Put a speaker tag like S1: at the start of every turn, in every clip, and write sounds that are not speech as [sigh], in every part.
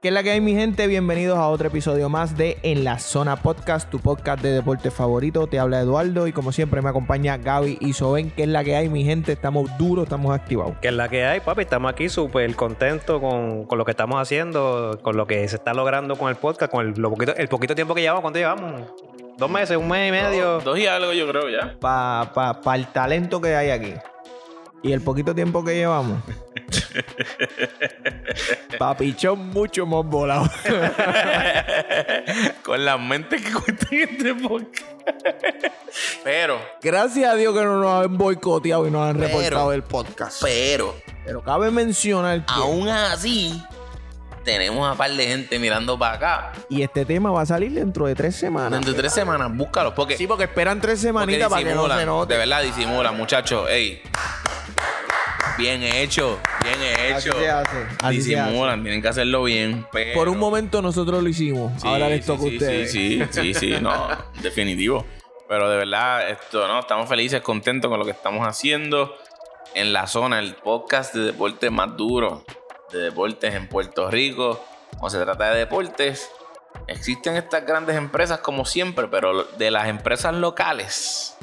S1: ¿Qué es la que hay, mi gente? Bienvenidos a otro episodio más de En la Zona Podcast, tu podcast de deporte favorito. Te habla Eduardo y como siempre me acompaña Gaby y Soben. ¿Qué es la que hay, mi gente? Estamos duros, estamos activados.
S2: Que es la que hay, papi. Estamos aquí súper contentos con, con lo que estamos haciendo, con lo que se está logrando con el podcast, con el, poquito, el poquito tiempo que llevamos. ¿Cuánto llevamos? ¿Dos meses? ¿Un mes y medio?
S3: Dos y algo, yo creo ya.
S1: Para pa, pa el talento que hay aquí y el poquito tiempo que llevamos. [laughs] Papichón mucho más volado. [laughs]
S3: Con la mente que cuenta este podcast. Pero,
S1: Gracias a Dios que no nos han boicoteado y nos han
S3: Pero-
S1: reportado el podcast.
S3: pero,
S1: Pero cabe mencionar que
S3: aún así, tenemos a par de gente mirando para acá.
S1: y este tema va a salir dentro de tres semanas.
S3: Dentro de tres semanas, búscalos. Porque,
S1: Sí, porque esperan tres semanitas para que no se note.
S3: De verdad, disimulan, muchachos. Ey. Bien hecho, bien
S1: Así
S3: hecho.
S1: se hace. Así se
S3: Disimulan, tienen que hacerlo bien. pero-
S1: Por un momento nosotros lo hicimos.
S3: Sí,
S1: Ahora les
S3: sí,
S1: toca a ustedes.
S3: Sí, sí, sí, sí, no, [laughs] definitivo. Pero de verdad, esto, ¿no? Estamos felices, contentos con lo que estamos haciendo en la zona, el podcast de deportes más duro, de deportes en Puerto Rico. Cuando se trata de deportes, existen estas grandes empresas como siempre, pero de las empresas locales,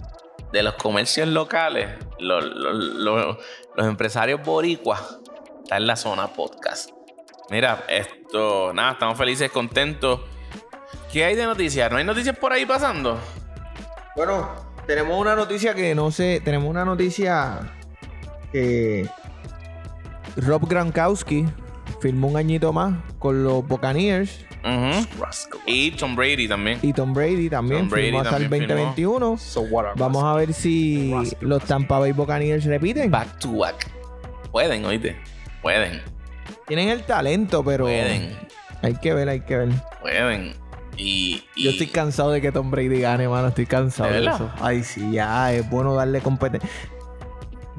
S3: de los comercios locales, los, los- empresarios boricuas, está en la zona podcast. Mira, esto, nada, estamos felices, contentos. ¿Qué hay de noticias? ¿No hay noticias por ahí pasando?
S1: Bueno, tenemos una noticia que no sé. Tenemos una noticia que Rob Gronkowski firmó un añito más con los Buccaneers
S3: Ujú. Y Tom Brady también.
S1: y Tom Brady también
S3: Tom Brady
S1: firmó hasta el
S3: también firmó.
S1: 2021. Vamos a ver si los Tampa Bay Buccaneers repiten.
S3: Back to back. Pueden, oíste. Pueden.
S1: Tienen el talento, pero
S3: Pueden.
S1: hay que ver, hay que ver.
S3: Pueden. Y, y-
S1: Yo estoy cansado de que Tom Brady gane, mano. Estoy cansado
S3: ¿De
S1: eso. Ay, sí, ya es bueno darle competencia.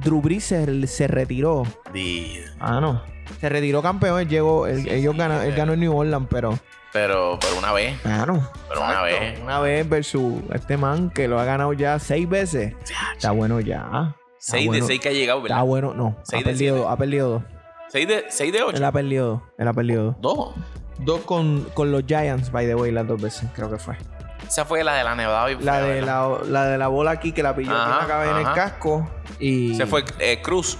S1: Drew Brees se, se retiró. Ah, no. Se retiró campeón. Él llegó, él,
S3: Sí,
S1: ellos
S3: sí,
S1: ganó, él ganó en New Orleans, pero.
S3: Pero, pero una vez.
S1: Claro.
S3: Pero una vez.
S1: Una vez versus este man que lo ha ganado ya seis veces. Está bueno ya. Está
S3: 6
S1: bueno.
S3: de 6 que ha llegado,
S1: Está
S3: ¿verdad?
S1: bueno, no.
S3: Seis
S1: ha
S3: de
S1: perdido,
S3: siete.
S1: ha perdido dos.
S3: 6 de, 6 de 8.
S1: Él ha perdido dos. Él ha perdido dos.
S3: Dos.
S1: Dos con, con los Giants, by the way, las dos veces, creo que fue.
S3: Esa fue la de la nevada. y
S1: La de la, la de la bola aquí que la pilló
S3: Ajá,
S1: en la cabeza en el casco. Y.
S3: Se fue eh, Cruz.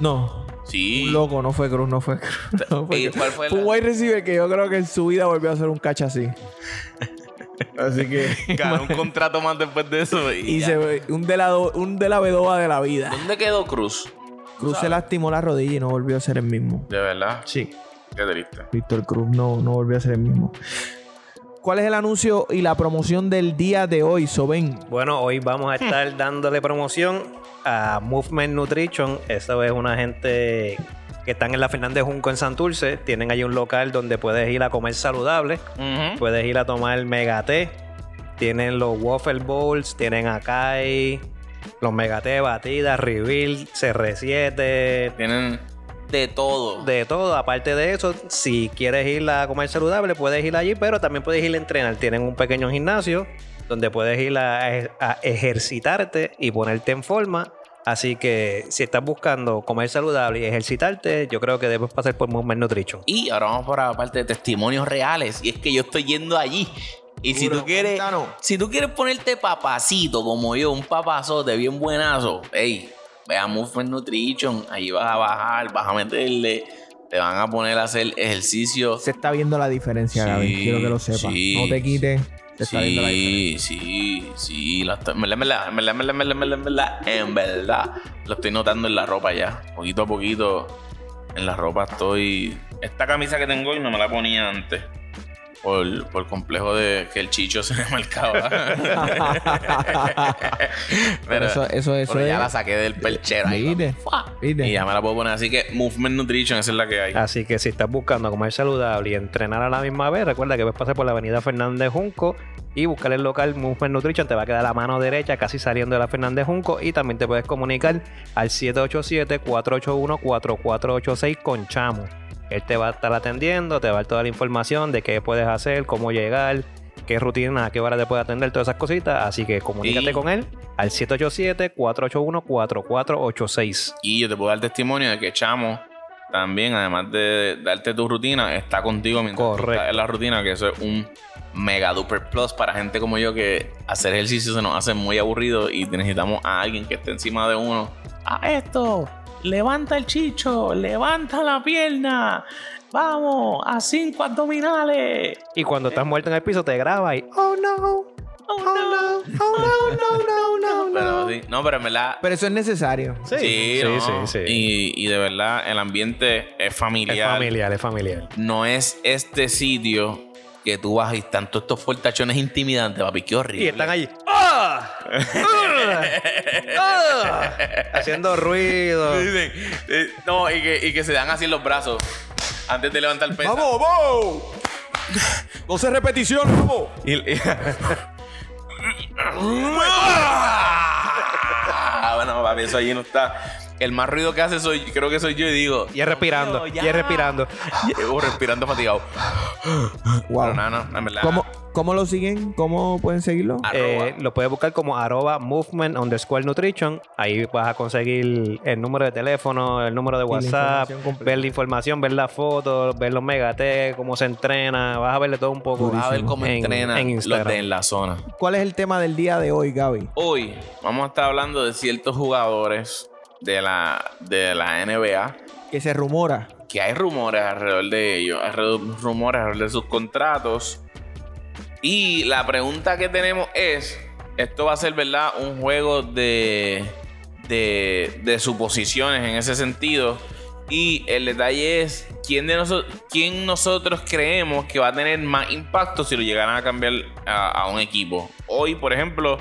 S1: No.
S3: Sí.
S1: Un loco, no fue Cruz, no fue Cruz. [laughs] no fue
S3: ¿Y cuál fue
S1: Fue un
S3: la-
S1: wide receiver que yo creo que en su vida volvió a hacer un catch así. [laughs] así que. [laughs]
S3: Ganó un contrato más después de eso. Y,
S1: se ve un de la un de la bedoba de la vida.
S3: ¿Dónde quedó Cruz?
S1: Cruz se lastimó la rodilla y no volvió a ser el mismo.
S3: De verdad.
S1: Sí.
S3: Qué triste.
S1: Víctor Cruz no, no volvió a ser el mismo. ¿Cuál es el anuncio y la promoción del día de hoy, Soben?
S2: Bueno, hoy vamos a estar [laughs] dándole promoción a Movement Nutrition. Eso es una gente que están en la Fernández Junco en Santurce. Tienen ahí un local donde puedes ir a comer saludable. Puedes ir a tomar Megate. Tienen los Waffle Bowls, tienen Akai, los Megate batidas, Reveal, CR7,
S3: Tienen de todo.
S2: de todo. Aparte de eso, si quieres ir a comer saludable, puedes ir allí, pero también puedes ir a entrenar. Tienen un pequeño gimnasio donde puedes ir a, a ejercitarte y ponerte en forma. Así que si estás buscando comer saludable y ejercitarte, yo creo que debes pasar por Movement Nutrition.
S3: Y ahora vamos por la parte de testimonios reales. Y es que yo estoy yendo allí. Y si tú quieres, si tú quieres ponerte papacito como yo, un papazote bien buenazo, hey, ve a Movement Nutrition, ahí vas a bajar, vas a meterle, te van a poner a hacer ejercicio.
S1: Se está viendo la diferencia,
S3: Sí,
S1: Gaby. Quiero que lo sepas.
S3: sí.
S1: no te quites. Se está viendo la diferencia.
S3: Sí, sí, sí. la estoy- en verdad, lo estoy notando en la ropa ya. Poquito a poquito, en la ropa estoy. Esta camisa que tengo hoy no me la ponía antes. Por, por complejo de que el chicho se [laughs] me marcaba. [laughs]
S1: Pero eso, eso, eso
S3: pero ya
S1: es-
S3: la saqué del perchero ahí.
S1: ¿Viste?
S3: ¡fua!
S1: ¿Viste?
S3: Y ya me la puedo poner. Así que Movement Nutrition, esa es la que hay.
S2: Así que si estás buscando comer saludable y entrenar a la misma vez, recuerda que puedes pasar por la avenida Fernández Junco y buscar el local Movement Nutrition. Te va a quedar la mano derecha, casi saliendo de la Fernández Junco. Y también te puedes comunicar al 787-481-4486 con Chamo. Él te va a estar atendiendo, te va a dar toda la información de qué puedes hacer, cómo llegar, qué rutina, a qué hora te puede atender, todas esas cositas. Así que comunícate
S3: Y-
S2: con él al 787-481-4486.
S3: Y yo te puedo dar testimonio de que Chamo también, además de darte tu rutina, está contigo mientras tú
S2: Correcto.
S3: estás en la rutina, que eso es un mega duper plus para gente como yo que hacer ejercicio se nos hace muy aburrido y necesitamos a alguien que esté encima de uno. A esto, levanta el chicho, levanta la pierna, vamos, a cinco abdominales.
S2: Y cuando estás muerto en el piso, te graba y. Oh no.
S1: Oh no, oh no, no, no, no, [laughs]
S3: Pero,
S1: no.
S3: sí, no, pero en verdad,
S1: Pero eso es necesario.
S2: Sí,
S3: Sí,
S2: sí,
S3: no.
S2: sí, sí.
S3: Y, y de verdad, el ambiente es
S2: Es
S3: familiar.
S2: familiar, es familiar.
S3: No es este sitio que tú vas y están todos estos fortachones intimidantes, papi. Qué horrible.
S2: Y están allí. ¡Ah! ¡Ah! ¡Ah! Haciendo ruido.
S3: Dicen, eh, no, y que, y que se dan así en los brazos antes de levantar el peso.
S1: ¡Vamos, vamos! 12 repeticiones, vamos.
S3: Y- y- [laughs] Ah, bueno, papi, eso allí no está. El más ruido que hace soy, creo que soy yo y digo.
S2: Y es respirando.
S3: "Dios
S2: Y es respirando. [gasps]
S3: Llevo respirando fatigado. [gasps]
S1: Wow.
S3: Pero no, no, en verdad.
S1: ¿Cómo, ¿Cómo lo siguen? ¿Cómo pueden seguirlo?
S2: Eh, lo puedes buscar como arroba movement underscore nutrition. Ahí vas a conseguir el número de teléfono, el número de WhatsApp, ver la información, ver las fotos, ver los megates, cómo se entrena. Vas a verle todo un poco.
S3: Vas a ver cómo
S2: en-
S3: entrenan
S2: en
S3: los
S2: Instagram.
S3: de en la zona.
S1: ¿Cuál es el tema del día de hoy, Gaby?
S3: Hoy vamos a estar hablando de ciertos jugadores de la, de la NBA
S1: Que se rumora.
S3: que hay rumores alrededor de ellos, hay re- rumores alrededor de sus contratos. Y la pregunta que tenemos es, esto va a ser, ¿verdad? Un juego de, de, de suposiciones en ese sentido. Y el detalle es, ¿quién, de nosotros, ¿quién nosotros creemos que va a tener más impacto si lo llegaran a cambiar a, a un equipo? Hoy, por ejemplo,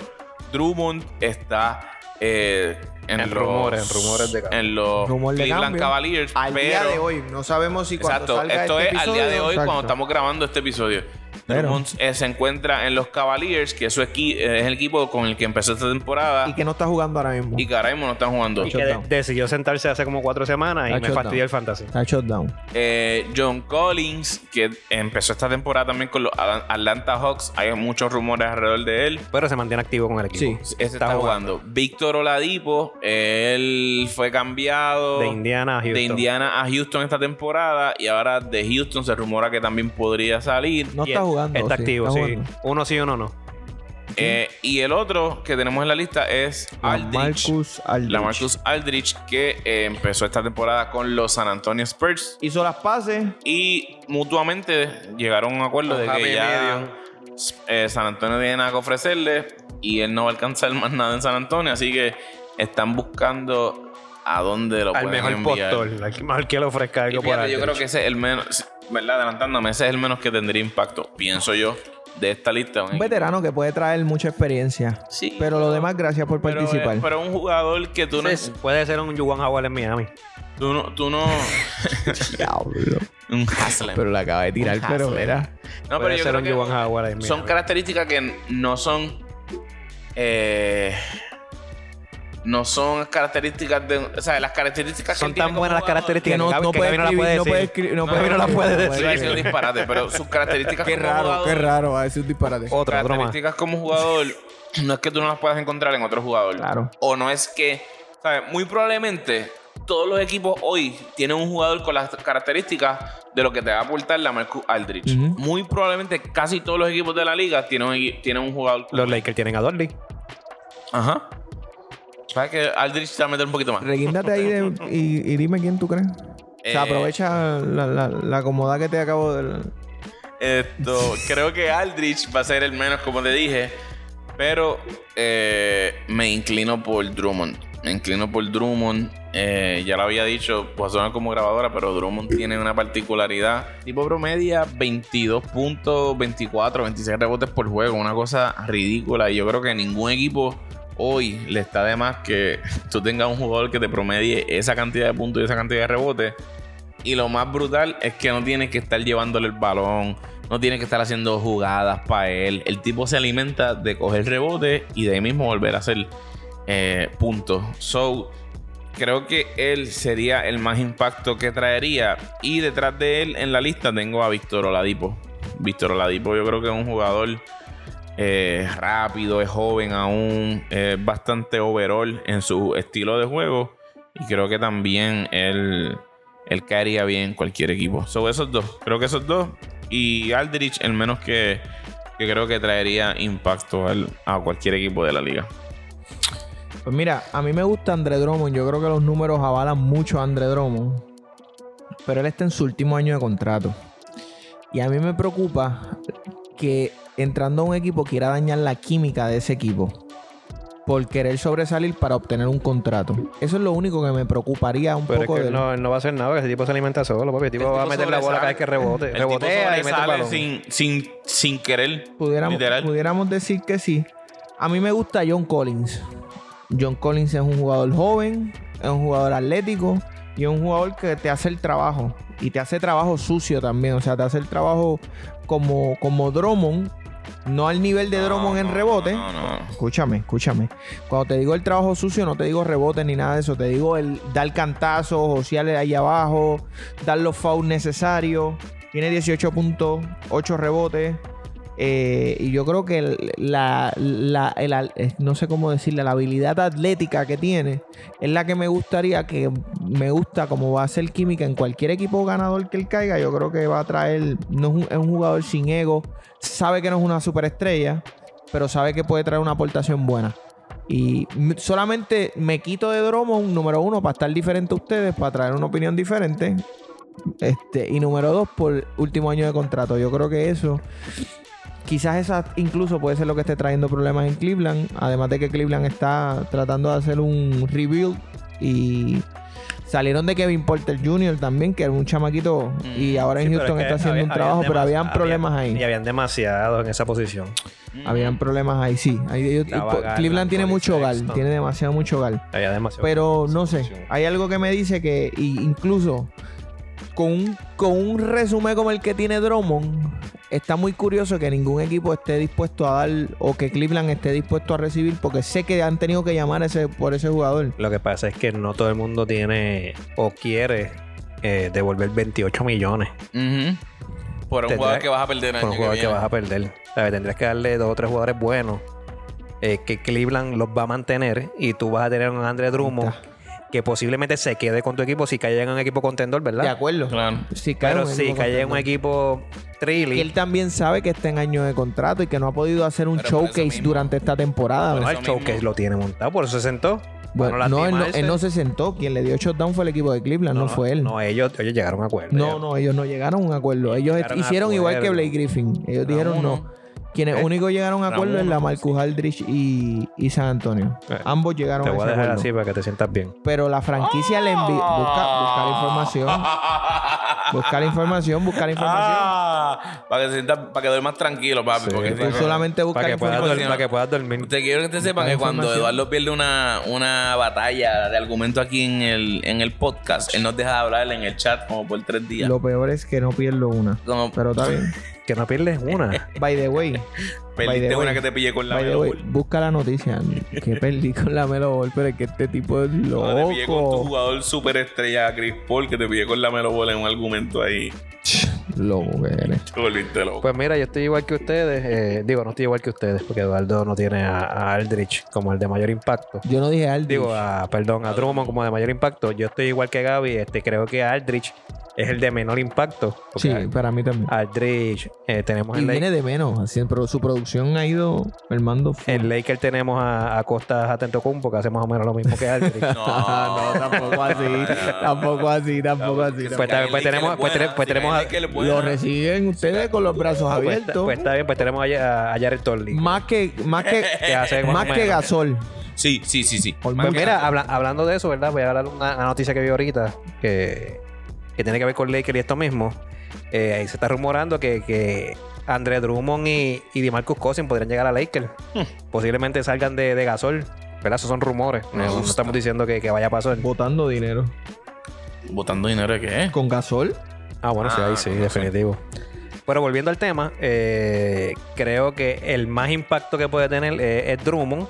S3: Drummond está... eh, en,
S2: En
S3: los,
S2: rumores, en rumores de cambio.
S3: en los
S1: Rumor de
S3: Cleveland
S1: cambio.
S3: Cavaliers.
S1: Al
S3: pero,
S1: día de hoy. No sabemos si cuando
S3: Exacto,
S1: salga
S3: esto
S1: este
S3: es al día de
S1: episodio-
S3: hoy cuando
S1: Exacto.
S3: estamos grabando este episodio. Drummond eh, se encuentra en los Cavaliers, que es, su equi- eh, es el equipo con el que empezó esta temporada.
S1: Y que no está jugando ahora mismo.
S3: Y que ahora mismo no están jugando.
S2: Y que de- decidió sentarse hace como cuatro semanas y
S1: Está
S2: me fastidió el fantasy.
S1: Está shutdown.
S3: Eh, John Collins, que empezó esta temporada también con los Atlanta Hawks. Hay muchos rumores alrededor de él.
S2: Pero se mantiene activo con el equipo.
S1: Sí.
S3: Ese está, jugando. Víctor Oladipo, él fue cambiado
S2: De Indiana a Houston.
S3: de Indiana a Houston esta temporada. Y ahora de Houston se rumora que también podría salir.
S1: No
S2: Y
S1: está
S2: él
S1: jugando.
S2: Está
S1: sí,
S2: activo,
S1: está
S2: sí.
S1: jugando.
S2: Uno sí, uno no.
S3: Eh, y el otro que tenemos en la lista es
S1: La
S3: Aldrich.
S1: Marcus.
S3: La Marcus Aldrich, que eh, empezó esta temporada con los San Antonio Spurs.
S1: Hizo las pases.
S3: Y mutuamente llegaron a un acuerdo de que ya eh, San Antonio tiene nada que ofrecerle y él no va a alcanzar [laughs] más nada en San Antonio. Así que están buscando a dónde lo
S2: Al
S3: pueden
S2: mejor
S3: enviar.
S2: postor. Al que mejor que le ofrezca
S3: Y
S2: algo por
S3: fíjate,
S2: ahí.
S3: yo creo que ese es el menos, ¿verdad? Adelantándome, ese es el menos que tendría impacto, pienso yo, de esta lista.
S1: Un veterano que puede traer mucha experiencia.
S3: Sí,
S1: Pero lo demás, gracias por
S3: pero,
S1: participar.
S3: pero un jugador que tú no,
S2: Puede ser un Juwan Howard en Miami.
S3: tú no, tú no [laughs]
S1: Diablo.
S3: un Haslem.
S1: Pero la acaba de tirar, pero mira.
S3: no,
S2: Puede
S3: pero yo
S2: ser
S3: creo
S2: un
S3: que
S2: Howard en Miami.
S3: son características que no son eh, no son características de, o sea, las características que
S2: Son tan buenas las características
S1: Que no, no
S2: que
S1: puede
S2: no
S1: escribir,
S2: puede
S1: no puede escribir, no puede
S2: no la puede decir.
S3: diciendo disparate, pero sus características [laughs]
S1: Qué
S3: como
S1: raro,
S3: jugador,
S1: qué raro. A decir un disparate.
S2: Otro más.
S3: características como jugador no es que tú no las puedas encontrar en otro jugador.
S1: Claro.
S3: O no es que, ¿sabes? Muy probablemente todos los equipos hoy tienen un jugador con las características de lo que te va a aportar la Marcus Aldrich. Muy probablemente casi todos los equipos de la liga tienen un, tienen un jugador con
S2: Los Lakers tienen a Dorley.
S3: Ajá. ¿Sabes que Aldrich se va a meter un poquito más?
S1: Reguíndate ahí de- y, y dime quién tú crees. O
S3: Eh,
S1: sea, aprovecha la, la, la comodidad que te acabo de.
S3: Esto, creo que Aldrich va a ser el menos, como te dije. Pero eh, me inclino por Drummond. Me inclino por Drummond. Eh, ya lo había dicho, pues sonar como grabadora, pero Drummond tiene una particularidad. Tipo promedia 22 puntos, 24, 26 rebotes por juego. Una cosa ridícula. Y yo creo que ningún equipo hoy le está de más que tú tengas un jugador que te promedie esa cantidad de puntos y esa cantidad de rebotes. Y lo más brutal es que no tienes que estar llevándole el balón, no tienes que estar haciendo jugadas para él. El tipo se alimenta de coger rebote y de ahí mismo volver a hacer eh, puntos. So, creo que él sería el más impacto que traería. Y detrás de él en la lista tengo a Víctor Oladipo. Víctor Oladipo yo creo que es un jugador eh, rápido, es joven aún, es bastante overall en su estilo de juego. Y creo que también él, él caería bien en cualquier equipo. Sobre esos dos, creo que esos dos. Y Aldrich, el menos que, que creo que traería impacto al- a cualquier equipo de la liga.
S1: Pues mira, a mí me gusta André Drummond. Yo creo que los números avalan mucho a André Drummond. Pero él está en su último año de contrato. Y a mí me preocupa que entrando a un equipo quiera dañar la química de ese equipo. Por querer sobresalir para obtener un contrato. Eso es lo único que me preocuparía un
S2: Pero es
S1: poco
S2: que
S1: de
S2: él no, él no va a hacer nada, ese tipo se alimenta solo, papi. El tipo
S3: El
S2: va a
S3: tipo
S2: meter la bola cada vez que rebote.
S3: El tipo
S2: Rebotea y mete el
S3: sobresale
S2: balón.
S3: sin, sin, sin querer.
S1: pudiéramos,
S3: literal.
S1: pudiéramos decir que sí. A mí me gusta John Collins. John Collins es un jugador joven, es un jugador atlético y es un jugador que te hace el trabajo. Y te hace trabajo sucio también. O sea, te hace el trabajo como, como Drummond. No al nivel de Drummond en rebote. Escúchame, escúchame. Cuando te digo el trabajo sucio, no te digo rebote ni nada de eso. Te digo el dar cantazos, josearle ahí abajo, dar los fouls necesarios. Tiene 18 puntos, 8 rebotes. Eh, y yo creo que la, la- el eh, no sé cómo decirle, la habilidad atlética que tiene es la que me gustaría que me gusta como va a ser química en cualquier equipo ganador que él caiga. Yo creo que va a traer, no es un, es un jugador sin ego, sabe que no es una superestrella, pero sabe que puede traer una aportación buena. Y solamente me quito de Drummond, número uno, para estar diferente a ustedes, para traer una opinión diferente. Este, y número dos, por último año de contrato. Yo creo que eso, quizás esa incluso puede ser lo que esté trayendo problemas en Cleveland. Además de que Cleveland está tratando de hacer un rebuild y salieron de Kevin Porter Jr. también, que era un chamaquito y ahora en
S2: Sí,
S1: Houston
S2: es que
S1: está haciendo
S2: había-
S1: un trabajo, pero habían problemas
S2: había- Y
S1: ahí.
S2: habían demasiados en esa posición.
S1: Habían problemas ahí, sí. Ahí ellos-
S2: Garland,
S1: Cleveland tiene mucho gal, tiene demasiado mucho gal.
S2: Había demasiado.
S1: Pero no sé, hay algo que me dice que y incluso con un, con un resumen como el que tiene Drummond, está muy curioso que ningún equipo esté dispuesto a dar o que Cleveland esté dispuesto a recibir porque sé que han tenido que llamar ese, por ese jugador.
S2: Lo que pasa es que no todo el mundo tiene o quiere eh, devolver 28 millones
S3: Ujú. Por un
S2: Tendrá-
S3: jugador que vas a perder el
S2: por
S3: año
S2: un
S3: que
S2: jugador que,
S3: viene.
S2: vas a perder. ¿Sabes? Tendrías que darle dos o tres jugadores buenos eh, que Cleveland los va a mantener y tú vas a tener un Andre Drummond que posiblemente se quede con tu equipo si cae en un equipo contendor,
S1: De
S2: ¿verdad?
S1: acuerdo.
S3: Claro.
S1: Si cae
S2: Pero
S1: un
S2: si cae en un equipo
S1: Y
S2: trilly,
S1: él también sabe que está en año de contrato y que no ha podido hacer un
S3: Pero por eso
S1: showcase
S3: mismo.
S1: durante esta temporada.
S3: Por
S2: no,
S3: eso
S2: el showcase
S3: mismo.
S2: lo tiene montado, por eso se sentó.
S1: Bueno,
S2: Para
S1: no, él no,
S2: lastimarse.
S1: él no se sentó. Quien le dio shutdown fue el equipo de Cleveland, no, fue él.
S2: No, ellos, ellos llegaron a acuerdo.
S1: No, no, ellos no llegaron a un acuerdo. Ellos
S2: Llegaron a
S1: hicieron igual que
S2: acuerdo.
S1: Blake Griffin. Ellos dijeron no. Quienes
S2: ¿Eh?
S1: únicos llegaron a acuerdo es la Marcus Aldrich y, y San Antonio.
S2: Eh,
S1: Ambos llegaron
S2: Te
S1: a
S2: voy a
S1: ese
S2: dejar
S1: acuerdo.
S2: así para que te sientas bien.
S1: Pero la franquicia le envió. Busca, buscar [laughs] información. Buscar información, buscar información.
S3: Ah, para que se sienta, para que duermas tranquilo, papi.
S2: Sí,
S3: porque
S1: Tú
S3: si-
S1: solamente buscar
S2: Para que, puedas
S1: información.
S2: dormir, para que puedas dormir.
S3: Te quiero que te sepan que cuando
S1: información.
S3: Eduardo pierde una, una batalla de argumento aquí en el, en el podcast, él nos deja de hablar en el chat como por tres días.
S1: Lo peor es que no pierdo una.
S3: Como
S1: Pero está bien.
S2: Que no pierdes una. [laughs]
S1: By the way. the
S3: perdiste
S1: way,
S3: una que te pillé con la
S1: by the
S3: Melo
S1: way,
S3: Ball.
S1: busca la noticia. Que perdí con la Melo Ball, pero es que este tipo es
S3: Cuando te pillé con tu
S1: loco.
S3: jugador super estrella, Chris Paul, que te pillé con la Melo Ball en un argumento ahí.
S1: Loco que eres.
S3: Te volviste loco.
S2: Pues mira, yo estoy igual que ustedes. eh, digo, no estoy igual que ustedes porque Eduardo no tiene a, a Aldrich como el de mayor impacto.
S1: Yo no dije Aldrich.
S2: Digo, a, perdón, a Drummond como de mayor impacto. Yo estoy igual que Gaby. Este, creo que Aldrich es el de menor impacto.
S1: sí, para mí también.
S2: Aldrich, eh, tenemos
S1: Y
S2: el
S1: viene de menos, así, pero su producción ha ido mermando. full.
S2: En Laker tenemos a, a Costa Atentocumpo, que hace más o menos lo mismo que Aldrich. [laughs] [laughs] [laughs]
S1: no, tampoco así, tampoco así, tampoco así.
S2: Pues está bien, pues tenemos- pues tenemos- pues tenemos a-
S1: Lo reciben ustedes con los brazos
S2: pues,
S1: abiertos.
S2: pues está bien, pues tenemos a, a Jared Torley.
S1: Más que, más que,
S2: que hace
S1: más que. Gasol.
S3: Sí, sí, sí, sí.
S2: Pues mira, habla- hablando de eso, ¿verdad? Voy a hablar una, una noticia que vi ahorita que, que tiene que ver con Lakers y esto mismo. Eh, ahí se está rumorando que, que André Drummond y, y DeMarcus Cousins podrían llegar a Lakers. Posiblemente salgan de, de Gasol. ¿Verdad? Esos son rumores.
S3: Me
S2: No,
S3: gusta.
S2: estamos diciendo que, que vaya a pasar.
S1: Botando dinero.
S3: Botando dinero de qué?
S1: Con Gasol.
S2: Ah, bueno, sí,
S3: Ah,
S2: ahí sí,
S3: con razón.
S2: definitivo. Pero volviendo al tema, eh, creo que el más impacto que puede tener eh, es Drummond.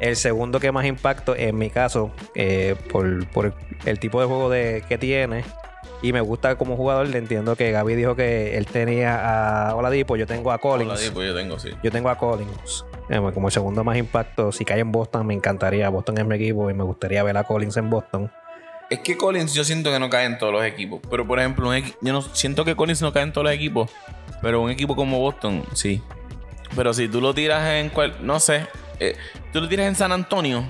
S2: El segundo que más impacto, en mi caso, eh, por, por el tipo de juego de, que tiene, Y me gusta como jugador. Le entiendo que Gaby dijo que él tenía a Oladipo. Yo tengo a Collins.
S3: Oladipo yo tengo, sí.
S2: Yo tengo a Collins. Eh, Como el segundo más impacto. Si cae en Boston, me encantaría. Boston es mi equipo y me gustaría ver a Collins en Boston.
S3: Es que Collins yo siento que no cae en todos los equipos. Pero por ejemplo, un equi- yo no siento que Collins no cae en todos los equipos. Pero un equipo como Boston, sí. Pero si tú lo tiras en cual, no sé, eh, tú lo tiras en San Antonio,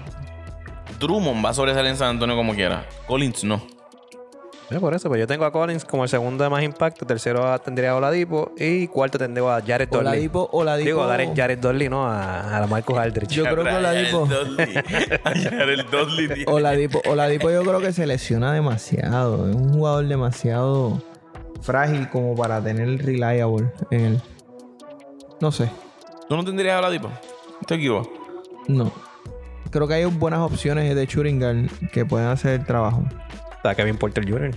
S3: Drummond va a sobresalir en San Antonio como quiera. Collins no.
S2: Eh, por eso, pues yo tengo a Collins como el segundo de más impacto. Tercero a- tendría a Oladipo. Y cuarto tendría a Jared Dudley.
S1: Oladipo, Oladipo.
S2: Digo, a Jared, Jared Dudley, ¿no? A, a la Marcus Aldridge.
S1: Yo creo que Oladipo.
S3: el Dudley. [laughs] tío.
S1: Oladipo, Oladipo yo creo que se lesiona demasiado. Es un jugador demasiado frágil como para tener reliable en él. No sé.
S3: ¿Tú no tendrías a Oladipo? Te equivoco.
S1: No. Creo que hay buenas opciones de guard que pueden hacer el trabajo.
S2: Está Kevin Porter Jr.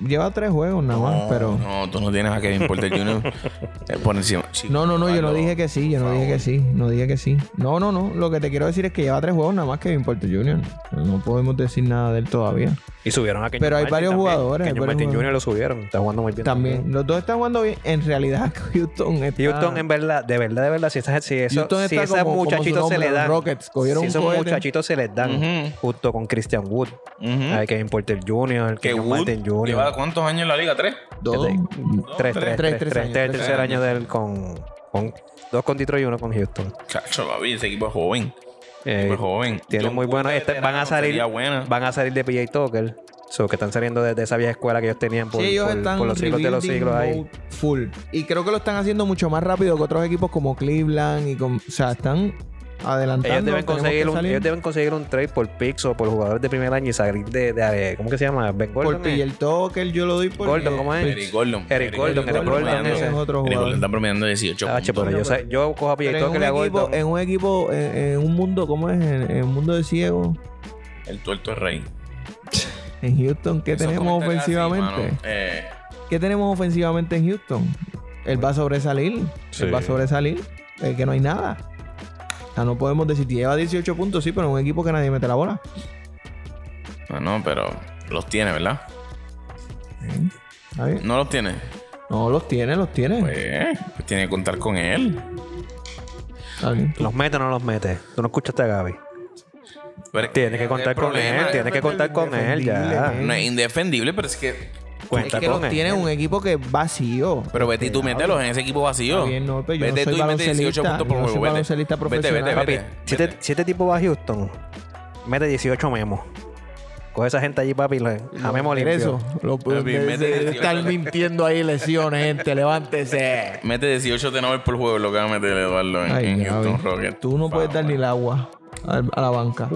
S1: Lleva tres juegos nada más,
S3: No,
S1: pero...
S3: No, tú no tienes a Kevin Porter Jr. [laughs] eh, por encima. Chico,
S1: No, no, no, yo no dije que sí, yo no dije que sí, no dije que sí. No, no, no, lo que te quiero decir es que lleva tres juegos nada más que Porter Jr. No podemos decir nada de él todavía.
S2: Y subieron a Kenyon
S1: Pero hay
S2: Martin
S1: varios
S2: también.
S1: jugadores, hay
S2: Kenyon
S1: varios
S2: Martin Jr. lo subieron. Está jugando muy bien.
S1: También, los dos están jugando bien. En realidad, Houston está...
S2: Houston, en verdad, de verdad, de verdad, si, esa- si, eso,
S1: Houston
S2: si esos muchachitos se le dan.
S1: Rockets. Cogieron
S2: si esos muchachitos se les dan
S3: Ujú.
S2: junto con Christian Wood.
S3: Ujú.
S2: Hay Kevin Porter Jr.,
S3: Que
S2: Kenyon
S3: Wood
S2: Martin Jr.
S3: lleva cuántos años en la liga? ¿Tres?
S1: Dos.
S2: Tres,
S3: tres,
S2: tres,
S1: tres,
S2: tres,
S1: tres
S2: Este el
S1: tres
S2: tercer
S3: años.
S2: año de él con, con dos con Detroit y uno con Houston.
S3: Chacho, papi, ese equipo es joven.
S2: Eh,
S3: Muy joven.
S2: tienen
S3: John
S2: muy buenos. este- van a salir, van a salir de PJ Tucker. So, que están saliendo de, de esa vieja escuela que ellos tenían por,
S1: sí, ellos
S2: por-
S1: están
S2: por los siglos de los siglos ahí.
S1: full. Y creo que lo están haciendo mucho más rápido que otros equipos como Cleveland y con, o sea, están adelantando.
S2: Ellos deben, conseguir un, ellos deben conseguir un trade por picks o por jugadores de primer año y salir de, de- ¿cómo que se llama? Ben Gordon.
S1: Por
S2: ¿eh?
S1: el Tucker yo lo doy por
S2: Gordon, ¿cómo es?
S3: Eric Gordon.
S2: Eric Gordon, Eric Gordon,
S3: promediando-
S2: ese.
S1: es otro
S3: Eric
S1: jugador.
S3: Gordon está promediando 18
S2: Ah,
S3: puntos.
S2: pero yo, sé- yo cojo a PJ Tucker
S1: equipo,
S2: Gordon.
S1: en un equipo, en, en un mundo, ¿cómo es? En, en un mundo de ciegos.
S3: El tuerto es rey.
S1: En Houston, ¿qué
S3: Esos
S1: tenemos
S3: así,
S1: ofensivamente?
S3: mano, eh,
S1: ¿Qué tenemos ofensivamente en Houston? Él va a sobresalir.
S2: Sí.
S1: Él va a sobresalir. Es que no hay nada. O sea, no podemos decir, lleva 18 puntos, sí, pero en un equipo que nadie mete la bola.
S3: no, no, pero los tiene, ¿verdad?
S1: ¿Está bien?
S3: No los tiene.
S1: No, los tiene, los tiene.
S3: Pues, pues tiene que contar con él.
S1: Está bien.
S2: ¿Los mete o no los mete? Tú no escuchaste a Gaby.
S3: Pero
S2: Tienes que
S3: el
S2: contar con
S3: problema
S2: él, tienes que contar con él ya.
S3: No es indefendible, pero es que.
S2: Cuenta
S1: es que
S2: con
S1: los
S2: él.
S1: tiene un equipo que es vacío.
S3: Pero vete y tú mételos en ese equipo vacío.
S1: Bien, no, pero yo no
S3: vete
S1: soy
S3: tú y mete 18
S1: baloncelista,
S3: puntos por juego. Vete. Vete, vete,
S2: Papi,
S3: vete.
S2: si, este, si este tipo va a Houston, mete 18 memos. Coge esa gente allí, papi, le- a memo
S1: Por
S2: limpio.
S1: eso. Lo
S3: Papi,
S1: pueden
S3: mete 18.
S1: estar mintiendo ahí lesiones, gente. Levántese.
S3: Mete 18 tenovers por juego, lo que va a meter Eduardo en,
S1: Ay,
S3: en
S1: Gaby,
S3: Houston Rockets.
S1: Tú no puedes dar ni el agua a, la banca.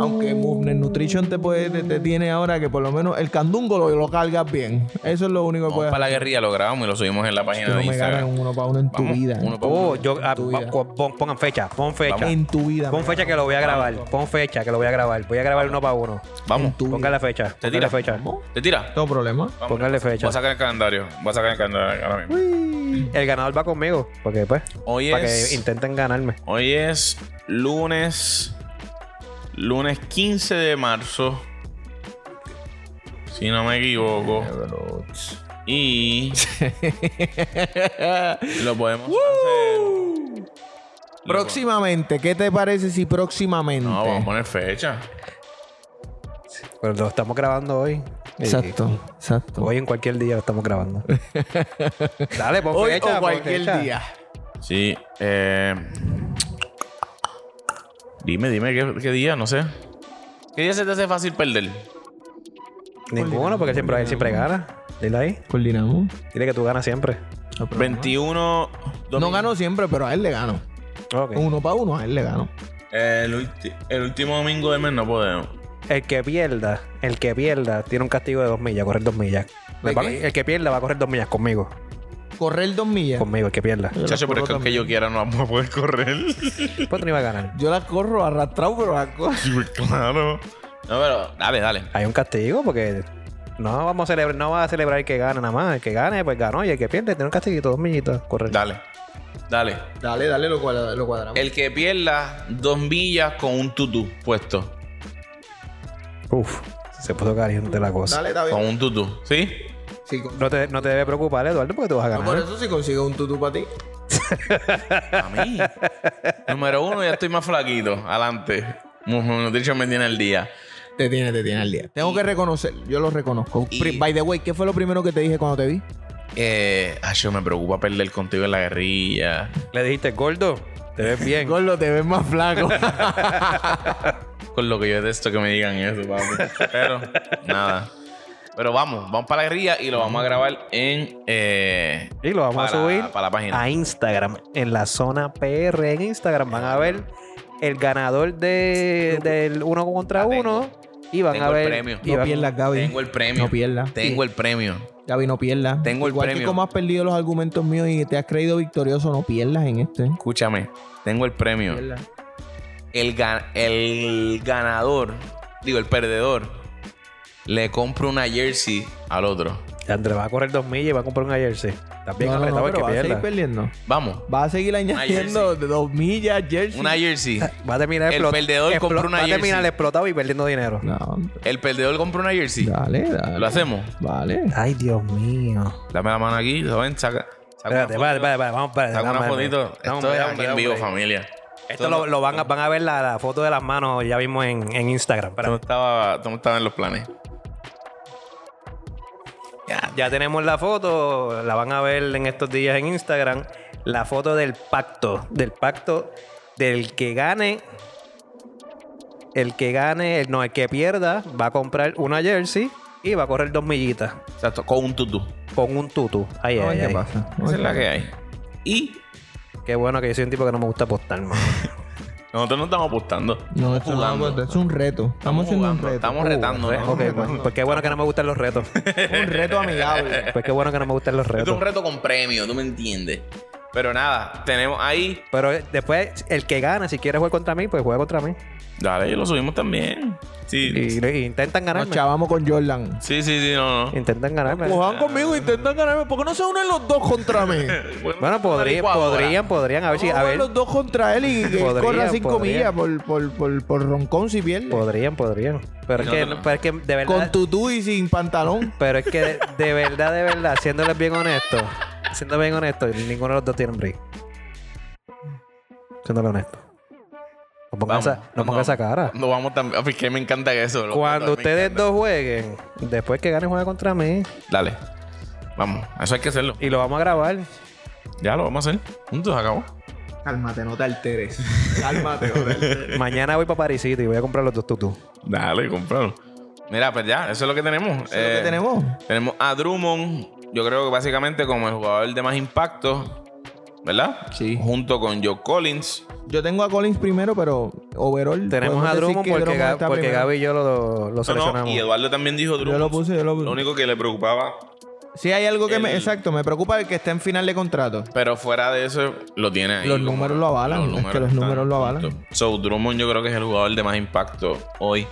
S1: Aunque Movement Nutrition te, puede, te, te tiene ahora que por lo menos el candungo lo, lo cargas bien. Eso es lo único que
S3: Vamos
S1: puedes
S3: para la guerrilla, lo grabamos y lo subimos en la página
S1: no
S3: de
S1: me ganan
S3: Instagram.
S1: uno para uno en tu
S3: Vamos,
S1: vida.
S3: uno para
S2: Oh,
S3: uno.
S2: yo, ah,
S1: tu vida.
S2: pon- pongan fecha, pon fecha.
S1: En tu vida.
S2: Pon
S1: me
S2: fecha que lo voy a grabar. Pon fecha que lo voy a grabar. Voy a grabar uno para uno.
S3: Vamos.
S1: Vida.
S2: Póngale fecha.
S3: ¿Te tira?
S2: fecha.
S3: ¿Te tira?
S1: Todo problema.
S3: Vamos.
S2: Póngale fecha.
S3: Voy a sacar el calendario. Voy a sacar el calendario ahora mismo.
S2: El ganador va conmigo. Porque, pues,
S3: Hoy
S2: para
S3: es,
S2: que intenten ganarme.
S3: hoy es lunes. Lunes 15 de marzo. Si no me equivoco. Y lo podemos hacer.
S1: Próximamente, ¿qué te parece si próximamente?
S3: No, vamos a poner fecha.
S2: Pero lo estamos grabando hoy.
S1: Exacto, exacto.
S2: Hoy en cualquier día lo estamos grabando. [laughs] Dale, pon
S1: Hoy
S2: fecha.
S1: o cualquier
S2: fecha.
S1: día.
S3: Sí. Eh, dime, dime ¿qué, qué día, no sé. ¿Qué día se te hace fácil perder?
S2: Ninguno, porque siempre, él siempre gana. Dile ahí.
S1: Coordinamos.
S2: Dile que tú ganas siempre.
S3: 21.
S1: No gano siempre, pero a él le gano.
S2: Ok.
S1: Uno para uno, a él le gano.
S3: El, ulti- el último domingo de mes no podemos.
S2: El que pierda, el que pierda, tiene un castigo de dos millas, correr dos millas.
S1: ¿De
S2: Va-
S1: qué?
S2: El que pierda va a correr dos millas conmigo.
S1: Correr dos millas.
S2: Conmigo, el que pierda.
S1: Yo las
S3: Chacho, pero es que
S1: corro
S3: aunque yo
S1: también.
S3: quiera no vamos a poder correr.
S2: Pues no ibas a ganar.
S1: Yo las corro arrastrado, pero las corro.
S3: claro. No, pero dale, dale.
S2: Hay un castigo porque no vamos a celebrar, no va a celebrar el que gane nada más. El que gane, pues ganó. Y el que pierde tiene un castiguito, dos millitas, correr.
S3: Dale. Dale.
S1: Dale, dale, lo, cuadra- lo cuadramos.
S3: El que pierda dos millas con un tutú puesto.
S2: Uf. Se puso caliente la cosa.
S1: Dale, está bien.
S3: Con un tutú. ¿Sí?
S1: Sí, con-
S2: No te, no te debe preocupar, Eduardo, porque tú vas a
S1: No,
S2: ganar.
S1: por eso si consigo un tutú para ti. [laughs]
S3: A mí. Número uno, ya estoy más flaquito. Adelante. Nutrition me tiene el día.
S1: Te tiene, te tiene al día. Tengo que reconocer, yo lo reconozco.
S3: Y-
S1: By the way, ¿qué fue lo primero que te dije cuando te vi?
S3: Eh, ay, yo me preocupa perder contigo en la guerrilla.
S2: Le dijiste, gordo, te ves bien. [laughs]
S1: Gordo, te ves más flaco. [laughs]
S3: Con lo que yo detesto que me digan eso, papi. Pero, nada. Pero vamos, vamos para la guerrilla y lo vamos a grabar en. Eh,
S2: y lo vamos a subir
S3: para la página.
S2: a Instagram. En la zona PR en Instagram van a ver el ganador de, del uno contra
S3: tengo.
S2: uno. Y van
S3: Tengo
S2: a
S3: el
S2: ver.
S3: premio.
S2: y
S1: no
S2: van-
S1: pierdas, Gaby.
S3: Tengo el premio.
S1: No pierdas.
S3: Tengo el premio.
S1: Gaby, no pierdas.
S3: Tengo el
S1: Igual que
S3: premio.
S1: como has perdido los argumentos míos y te has creído victorioso, no pierdas en este.
S3: Escúchame. Tengo el premio. El, ga- el ganador, digo, el perdedor, le compro una jersey al otro.
S2: Andrés va a correr dos millas y va a comprar una jersey. Bien
S1: No, no,
S2: que
S1: vas a seguir perdiendo.
S3: Vamos.
S1: Vas a seguir añadiendo
S3: jersey.
S1: de dos millas, jersey.
S3: Una jersey. [laughs]
S2: Va a terminar
S3: El perdedor compra una
S2: Va a terminar
S3: jersey.
S2: explotado y perdiendo dinero.
S1: No,
S3: El perdedor compra una jersey.
S1: dale, dale.
S3: ¿Lo hacemos?
S1: Vale.
S2: Ay, Dios mío.
S3: Dame la mano aquí, ¿saben? Saca. saca
S2: Espérate, vale, vale, vale, vamos para
S3: Saca una fotito. Esto es aquí en vivo,
S2: hombre.
S3: familia.
S2: Esto lo, lo van, a, van a ver la, la foto de las manos ya mismo en, en Instagram. Espera.
S3: no estaba, esto no estaba en los planes. Ya,
S2: Ya tenemos la foto, la van a ver en estos días en Instagram. La foto del pacto, del pacto del que gane, el que gane, el- no, el que pierda, va a comprar una jersey y va a correr dos millitas
S3: Exacto, con un tutú.
S2: con un tutu. Ahí,
S1: a
S2: ahí,
S1: ver
S2: ahí.
S1: qué pasa.
S3: Esa es la que hay. Y
S2: Qué bueno que yo soy un tipo que no me gusta apostar, mano. [laughs]
S3: nosotros no estamos apostando.
S1: No,
S3: estamos
S1: esto no,
S3: jugando.
S1: es un reto. Estamos haciendo un
S3: jugando,
S1: reto.
S3: Estamos
S1: Uh,
S3: retando. ¿no?
S2: ok, pues, pues qué bueno que no me gustan los retos. [laughs]
S1: Un reto amigable.
S2: Pues qué bueno que no me gustan los
S3: Esto es
S2: retos.
S3: un reto con premio, tú me entiendes. Pero nada, tenemos ahí.
S2: Pero eh, después, el que gana, si quiere jugar contra mí, pues juega contra mí.
S3: Dale, lo subimos también. Sí,
S2: Y, y intentan
S1: Nos
S2: ganarme.
S1: chavamos con Jordan.
S3: sí, sí, sí, no, no.
S2: Intentan ganarme.
S1: Juegan conmigo, intentan ganarme. ¿Por qué no se unen los dos contra mí? [laughs]
S2: Bueno, podrían, podrían, podrían. A ver si, a
S1: ver los dos contra él y que corra cinco millas por, por, por, por roncón si pierde.
S2: Podrían, podrían. Pero es, que,
S3: no,
S2: pero es que de
S1: Con
S2: verdad.
S1: tutú y sin pantalón.
S2: Pero es que de, de verdad, de verdad, siéndoles bien honestos, siendo bien honestos, ninguno de los dos tiene break. Siéndole honesto. No pongan,
S3: Vamos,
S2: esa, no pongan esa cara.
S3: No vamos ah, Porque me encanta eso. loco,
S2: Cuando
S3: me
S2: ustedes
S3: encanta.
S2: dos jueguen, después que gane, juega contra mí.
S3: Dale. Vamos, eso hay que hacerlo.
S2: Y lo vamos a grabar.
S3: Ya lo vamos a hacer. Juntos, acabó.
S1: Cálmate, no te alteres. [laughs] Cálmate, no te alteres.
S2: Mañana voy para Paris City y voy a comprar los dos tutú.
S3: Dale, compralo. Mira, pues ya, eso es lo que tenemos.
S1: Eso es lo
S3: Eh,
S1: que tenemos.
S3: Tenemos a Drummond, yo creo que básicamente como el jugador de más impacto, ¿verdad?
S1: Sí.
S3: Junto con Joe Collins.
S1: Yo tengo a Collins primero, pero overall.
S2: Tenemos a Drummond
S1: que
S2: porque, Ga-. Gaby y yo lo, lo
S3: No, no,
S2: seleccionamos.
S3: y Eduardo también dijo Drummond.
S1: Yo lo puse, yo lo puse.
S3: Lo único que le preocupaba,
S1: Sí, hay algo que me. Exacto, me preocupa el que esté en final de contrato.
S3: pero fuera de eso, lo tiene ahí.
S1: Los
S3: como-
S1: números lo avalan, es que los números lo avalan.
S3: So, Drummond yo creo que es el jugador de más impacto hoy.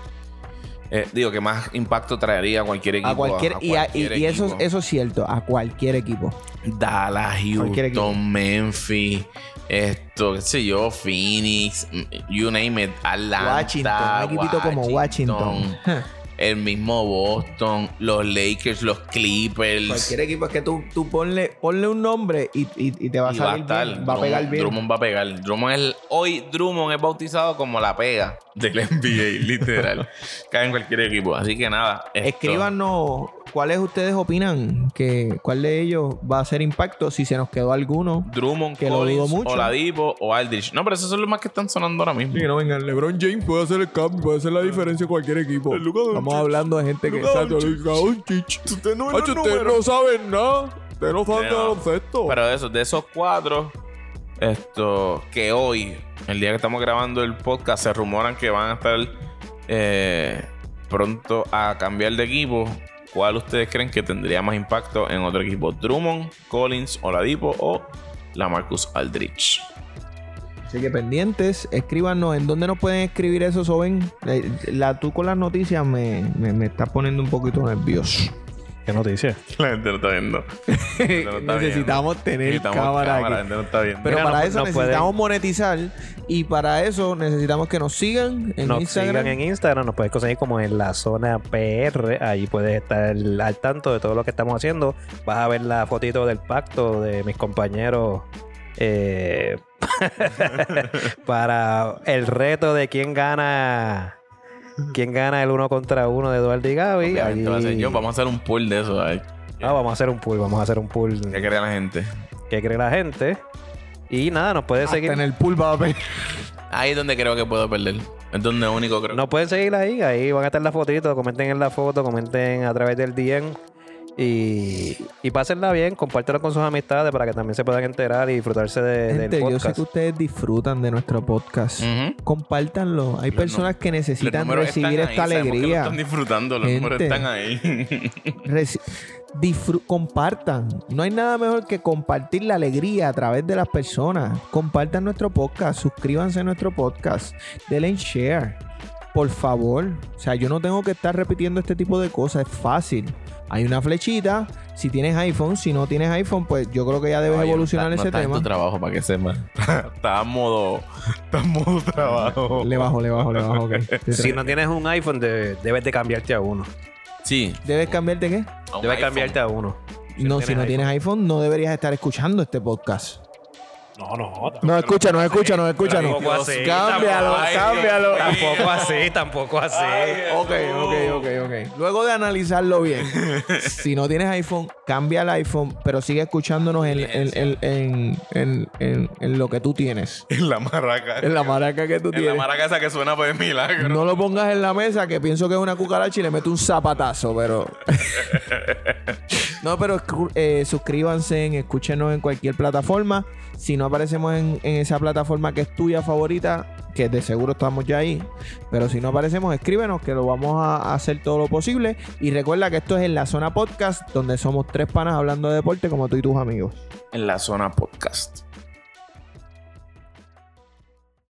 S3: Eh, digo, que más impacto traería a cualquier equipo.
S1: A cualquier. y a- y,
S3: cualquier
S1: y eso, eso es cierto, a cualquier equipo.
S3: Dallas,
S1: Cualquier equipo.
S3: Houston, Memphis, esto, qué sé yo, Phoenix, you name it, Atlanta,
S1: Washington, un equipito como Washington. [laughs]
S3: el mismo Boston, los Lakers, los Clippers.
S1: Cualquier equipo es que tú, tú ponle, ponle un nombre y, y- y te va a
S3: y va a
S1: salir
S3: estar.
S1: bien, va a pegar bien.
S3: Drummond va a pegar. Drummond es, hoy Drummond es bautizado como la pega del NBA, [laughs] literal. Cae en cualquier equipo. Así que nada. esto-
S1: Escríbanos cuáles ustedes opinan que cuál de ellos va a hacer impacto si se nos quedó alguno.
S3: Drummond,
S1: que lo dudo
S3: Collins,
S1: mucho.
S3: Oladipo o Aldrich. No, pero esos son los más que están sonando ahora mismo.
S1: no vengan, LeBron James puede hacer el cambio, puede hacer la diferencia en cualquier equipo. Estamos hablando de gente que Hacho, ustedes no saben nada. Ustedes no saben de baloncesto.
S3: Pero de esos, de esos cuatro, esto, que hoy, el día que estamos grabando el podcast, se rumoran que van a estar eh, pronto a cambiar de equipo. ¿Cuál ustedes creen que tendría más impacto en otro equipo? ¿Drummond, Collins, Oladipo o la Marcus Aldrich?
S1: Así que pendientes, escríbanos en dónde nos pueden escribir eso, Soben. Eh, La, tú con las noticias me, me, me estás poniendo un poquito nervioso.
S2: ¿Qué noticia? [laughs]
S3: La gente no está viendo. No está
S1: necesitamos
S3: viendo.
S1: tener
S3: Necesitamos
S1: cámara,
S3: cámara, La gente no está viendo.
S1: Pero
S2: Mira,
S1: para
S2: no-
S1: eso
S2: no
S1: necesitamos monetizar y para eso necesitamos que nos sigan en
S2: nos
S1: Instagram.
S2: sigan en Instagram, nos puedes conseguir como en la zona PR. Ahí puedes estar al tanto de todo lo que estamos haciendo. Vas a ver la fotito del pacto de mis compañeros. eh, [laughs] para el reto de quién gana [laughs] quién gana el uno contra uno de Eduardo y Gaby.
S3: Obviamente va a ser
S2: Ahí-
S3: yo. Vamos a hacer un pool de eso. Ay.
S2: Ah, vamos a hacer un pool, vamos a hacer un pool
S3: ¿Qué cree la gente?
S2: que cree la gente. Y nada, nos puede
S1: Hasta
S2: seguir.
S1: en el pool va a ver.
S3: Ahí es donde creo que puedo perder. Es donde único creo.
S2: Nos pueden seguir ahí, ahí van a estar las fotitos, comenten en la foto, comenten a través del DM y, y pásenla bien, compártelo con sus amistades para que también se puedan enterar y disfrutarse de-
S1: Gente,
S2: del
S1: yo sé
S2: podcast.
S1: que ustedes disfrutan de nuestro podcast. Compártanlo. Hay
S3: Los
S1: personas que necesitan recibir esta
S3: ahí, lo
S1: alegría.
S3: están disfrutando. Los números están ahí. [laughs]
S1: Compartan. No hay nada mejor que compartir la alegría a través de las personas. Compartan nuestro podcast, suscríbanse a nuestro podcast, denle en share. Por favor. O sea, yo no tengo que estar repitiendo este tipo de cosas. Es fácil. Hay una flechita. Si tienes iPhone, si no tienes iPhone, pues yo creo que ya debes evolucionar
S3: no está-
S1: ese
S3: no está en
S1: tema.
S3: tu trabajo para que sepa. [laughs] Está en modo. Está en modo trabajo.
S1: Le bajo, le bajo, le bajo. [laughs]
S2: Si no tienes un iPhone, de- debes de cambiarte a uno.
S3: Sí.
S1: ¿Debes cambiarte qué?
S2: Debes
S3: iPhone.
S2: cambiarte a uno.
S1: no, si no tienes iPhone, no deberías estar escuchando este podcast.
S2: No, no.
S1: No escucha, no escucha, no escucha. no.
S2: Tampoco así.
S1: Cámbialo,
S3: Ay,
S1: cámbialo.
S2: Tampoco así, tampoco así.
S1: Ok, ok, ok, ok. Luego de analizarlo bien, [laughs] si no tienes iPhone, cambia el iPhone, pero sigue escuchándonos en, en, en, en, en- en- en lo que tú tienes.
S3: En la maraca.
S1: En la maraca que tú
S3: En la
S1: tienes.
S3: maraca esa que suena por milagro.
S1: No lo pongas en la mesa, que pienso que es una cucaracha y le meto un zapatazo, pero. [laughs] no, pero eh, suscríbanse, escúchenos en cualquier plataforma. Si no aparecemos en, en esa plataforma que es tuya favorita, que de seguro estamos ya ahí. Pero si no aparecemos, escríbenos que lo vamos a hacer todo lo posible. Y recuerda que esto es en la zona podcast, donde somos tres panas hablando de deporte como tú y tus amigos.
S3: En la zona podcast.